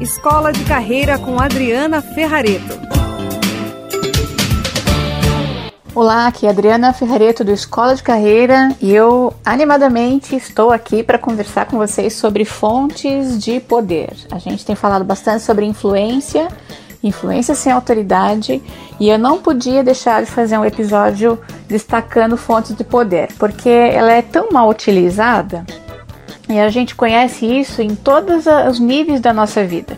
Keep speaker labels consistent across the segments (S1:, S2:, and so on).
S1: Escola de Carreira com Adriana Ferrareto.
S2: Olá, aqui é Adriana Ferrareto do Escola de Carreira e eu animadamente estou aqui para conversar com vocês sobre fontes de poder. A gente tem falado bastante sobre influência, influência sem autoridade, e eu não podia deixar de fazer um episódio destacando fontes de poder, porque ela é tão mal utilizada e a gente conhece isso em todos os níveis da nossa vida.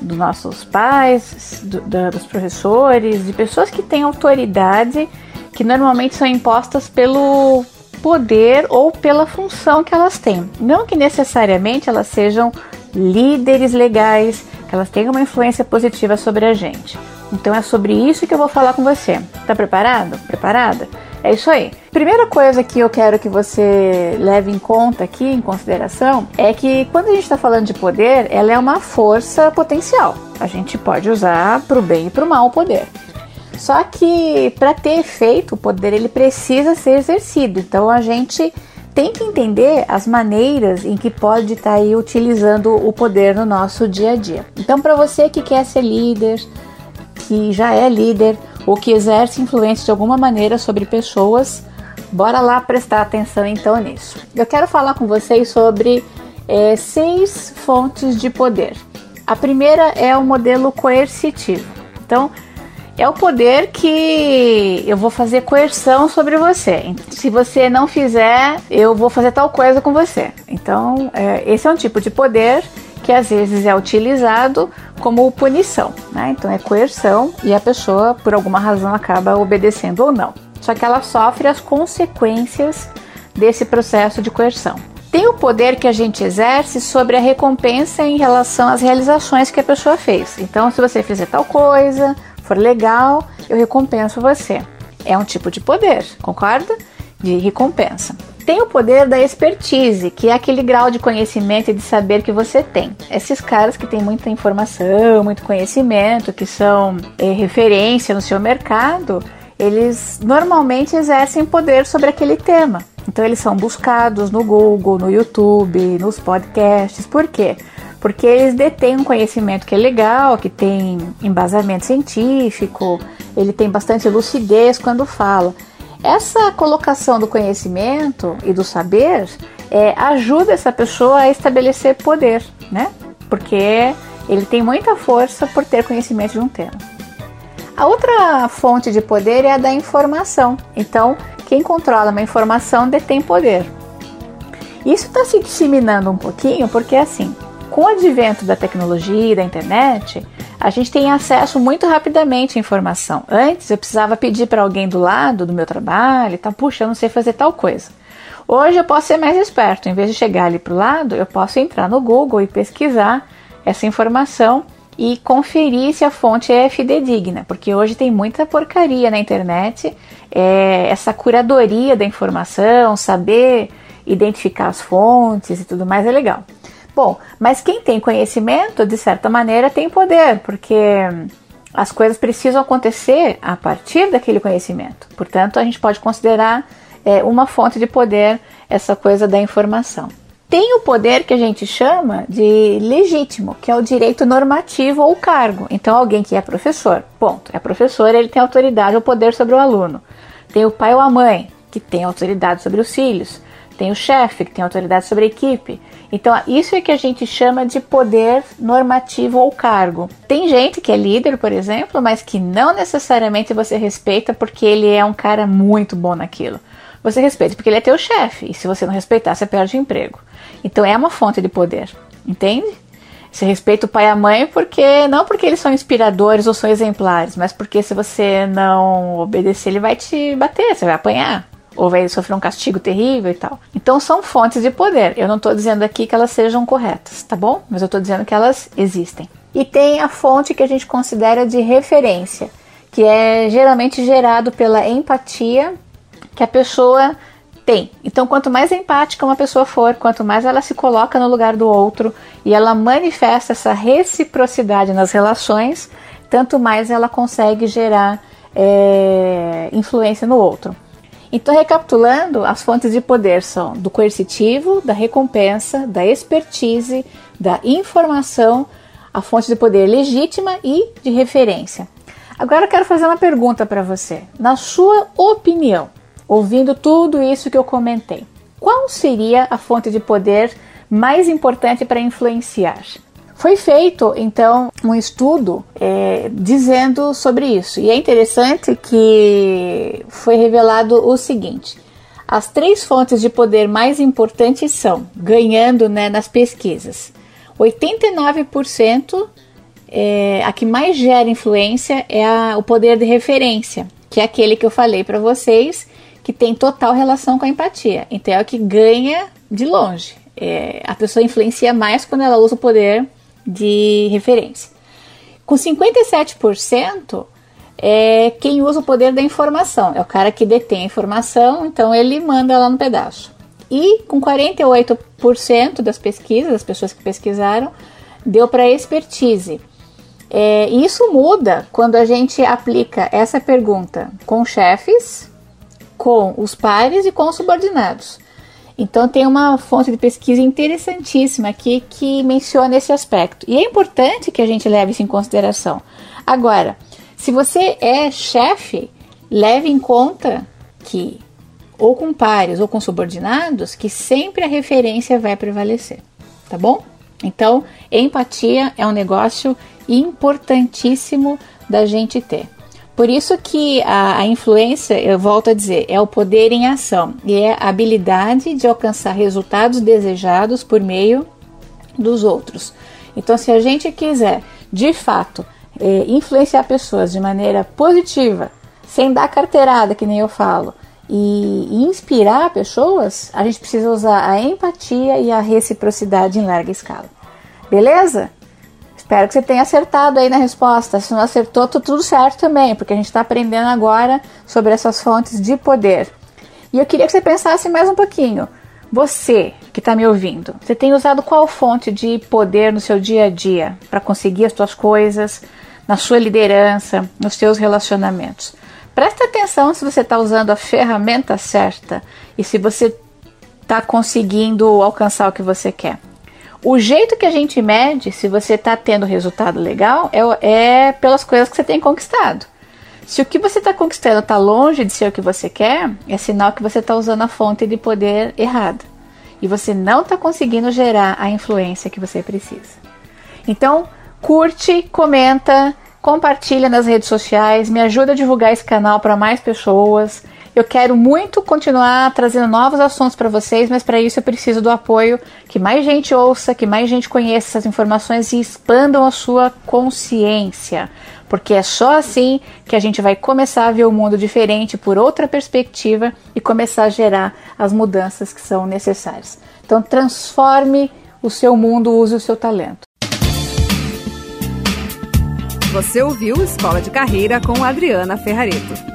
S2: Dos nossos pais, do, dos professores, de pessoas que têm autoridade, que normalmente são impostas pelo poder ou pela função que elas têm. Não que necessariamente elas sejam líderes legais, que elas tenham uma influência positiva sobre a gente. Então é sobre isso que eu vou falar com você. Tá preparado? Preparada? É isso aí. Primeira coisa que eu quero que você leve em conta aqui, em consideração, é que quando a gente está falando de poder, ela é uma força potencial. A gente pode usar para o bem e para o mal o poder. Só que para ter efeito, o poder ele precisa ser exercido. Então a gente tem que entender as maneiras em que pode estar tá aí utilizando o poder no nosso dia a dia. Então para você que quer ser líder, que já é líder, ou que exerce influência de alguma maneira sobre pessoas, bora lá prestar atenção então nisso. Eu quero falar com vocês sobre é, seis fontes de poder. A primeira é o modelo coercitivo. Então, é o poder que eu vou fazer coerção sobre você. Se você não fizer, eu vou fazer tal coisa com você. Então, é, esse é um tipo de poder que às vezes é utilizado como punição, né? Então é coerção e a pessoa, por alguma razão, acaba obedecendo ou não. Só que ela sofre as consequências desse processo de coerção. Tem o poder que a gente exerce sobre a recompensa em relação às realizações que a pessoa fez. Então, se você fizer tal coisa, for legal, eu recompenso você. É um tipo de poder, concorda? De recompensa tem o poder da expertise, que é aquele grau de conhecimento e de saber que você tem. Esses caras que têm muita informação, muito conhecimento, que são é, referência no seu mercado, eles normalmente exercem poder sobre aquele tema. Então eles são buscados no Google, no YouTube, nos podcasts. Por quê? Porque eles detêm um conhecimento que é legal, que tem embasamento científico, ele tem bastante lucidez quando fala. Essa colocação do conhecimento e do saber é, ajuda essa pessoa a estabelecer poder, né? Porque ele tem muita força por ter conhecimento de um tema. A outra fonte de poder é a da informação. Então, quem controla uma informação detém poder. Isso está se disseminando um pouquinho porque, assim, com o advento da tecnologia e da internet, a gente tem acesso muito rapidamente à informação. Antes eu precisava pedir para alguém do lado do meu trabalho, tá, puxa, eu não sei fazer tal coisa. Hoje eu posso ser mais esperto, em vez de chegar ali para o lado, eu posso entrar no Google e pesquisar essa informação e conferir se a fonte é fidedigna, porque hoje tem muita porcaria na internet, é, essa curadoria da informação, saber identificar as fontes e tudo mais é legal. Bom, mas quem tem conhecimento, de certa maneira, tem poder, porque as coisas precisam acontecer a partir daquele conhecimento. Portanto, a gente pode considerar é, uma fonte de poder essa coisa da informação. Tem o poder que a gente chama de legítimo, que é o direito normativo ou cargo. Então, alguém que é professor, ponto, é professor, ele tem autoridade ou poder sobre o aluno. Tem o pai ou a mãe, que tem autoridade sobre os filhos tem o chefe, que tem autoridade sobre a equipe. Então, isso é que a gente chama de poder normativo ou cargo. Tem gente que é líder, por exemplo, mas que não necessariamente você respeita porque ele é um cara muito bom naquilo. Você respeita porque ele é teu chefe, e se você não respeitar, você perde o emprego. Então, é uma fonte de poder, entende? Você respeita o pai e a mãe porque não porque eles são inspiradores ou são exemplares, mas porque se você não obedecer, ele vai te bater, você vai apanhar ou vai sofrer um castigo terrível e tal. Então são fontes de poder. Eu não estou dizendo aqui que elas sejam corretas, tá bom? Mas eu estou dizendo que elas existem. E tem a fonte que a gente considera de referência, que é geralmente gerado pela empatia que a pessoa tem. Então, quanto mais empática uma pessoa for, quanto mais ela se coloca no lugar do outro e ela manifesta essa reciprocidade nas relações, tanto mais ela consegue gerar é, influência no outro. Então, recapitulando, as fontes de poder são do coercitivo, da recompensa, da expertise, da informação, a fonte de poder legítima e de referência. Agora eu quero fazer uma pergunta para você. Na sua opinião, ouvindo tudo isso que eu comentei, qual seria a fonte de poder mais importante para influenciar? Foi feito então um estudo é, dizendo sobre isso, e é interessante que foi revelado o seguinte: as três fontes de poder mais importantes são, ganhando né, nas pesquisas, 89% é, a que mais gera influência é a, o poder de referência, que é aquele que eu falei para vocês, que tem total relação com a empatia. Então é o que ganha de longe. É, a pessoa influencia mais quando ela usa o poder de referência. Com 57%, é quem usa o poder da informação. É o cara que detém a informação, então ele manda lá no pedaço. E com 48% das pesquisas, das pessoas que pesquisaram, deu para expertise. É, isso muda quando a gente aplica essa pergunta com chefes, com os pares e com os subordinados. Então tem uma fonte de pesquisa interessantíssima aqui que menciona esse aspecto. E é importante que a gente leve isso em consideração. Agora, se você é chefe, leve em conta que ou com pares ou com subordinados, que sempre a referência vai prevalecer, tá bom? Então, empatia é um negócio importantíssimo da gente ter. Por isso que a, a, influência, eu volto a dizer, é o poder em ação e é a habilidade de alcançar resultados desejados por meio dos outros. Então, se a gente quiser, de fato, é, influenciar pessoas de maneira positiva, sem dar carteirada, que nem eu falo, e, e inspirar pessoas, a gente precisa usar a empatia e a reciprocidade em larga escala. Beleza? Espero que você tenha acertado aí na resposta. Se não acertou, tá tudo certo também, porque a gente está aprendendo agora sobre essas fontes de poder. E eu queria que você pensasse mais um pouquinho. Você que está me ouvindo, você tem usado qual fonte de poder no seu dia a dia para conseguir as suas coisas, na sua liderança, nos seus relacionamentos? Presta atenção se você está usando a ferramenta certa e se você está conseguindo alcançar o que você quer. O jeito que a gente mede se você está tendo resultado legal é, é, pelas coisas que você tem conquistado. Se o que você está conquistando está longe de ser o que você quer, é sinal que você está usando a fonte de poder errada e você não está conseguindo gerar a influência que você precisa. Então, curte, comenta, compartilha nas redes sociais, me ajuda a divulgar esse canal para mais pessoas. Eu quero muito continuar trazendo novos assuntos para vocês, mas para isso eu preciso do apoio que mais gente ouça, que mais gente conheça essas informações e expandam a sua consciência, porque é só assim que a gente vai começar a ver o mundo diferente por outra perspectiva e começar a gerar as mudanças que são necessárias. Então transforme o seu mundo, use o seu talento.
S1: Você ouviu Escola de Carreira com Adriana Ferrareto.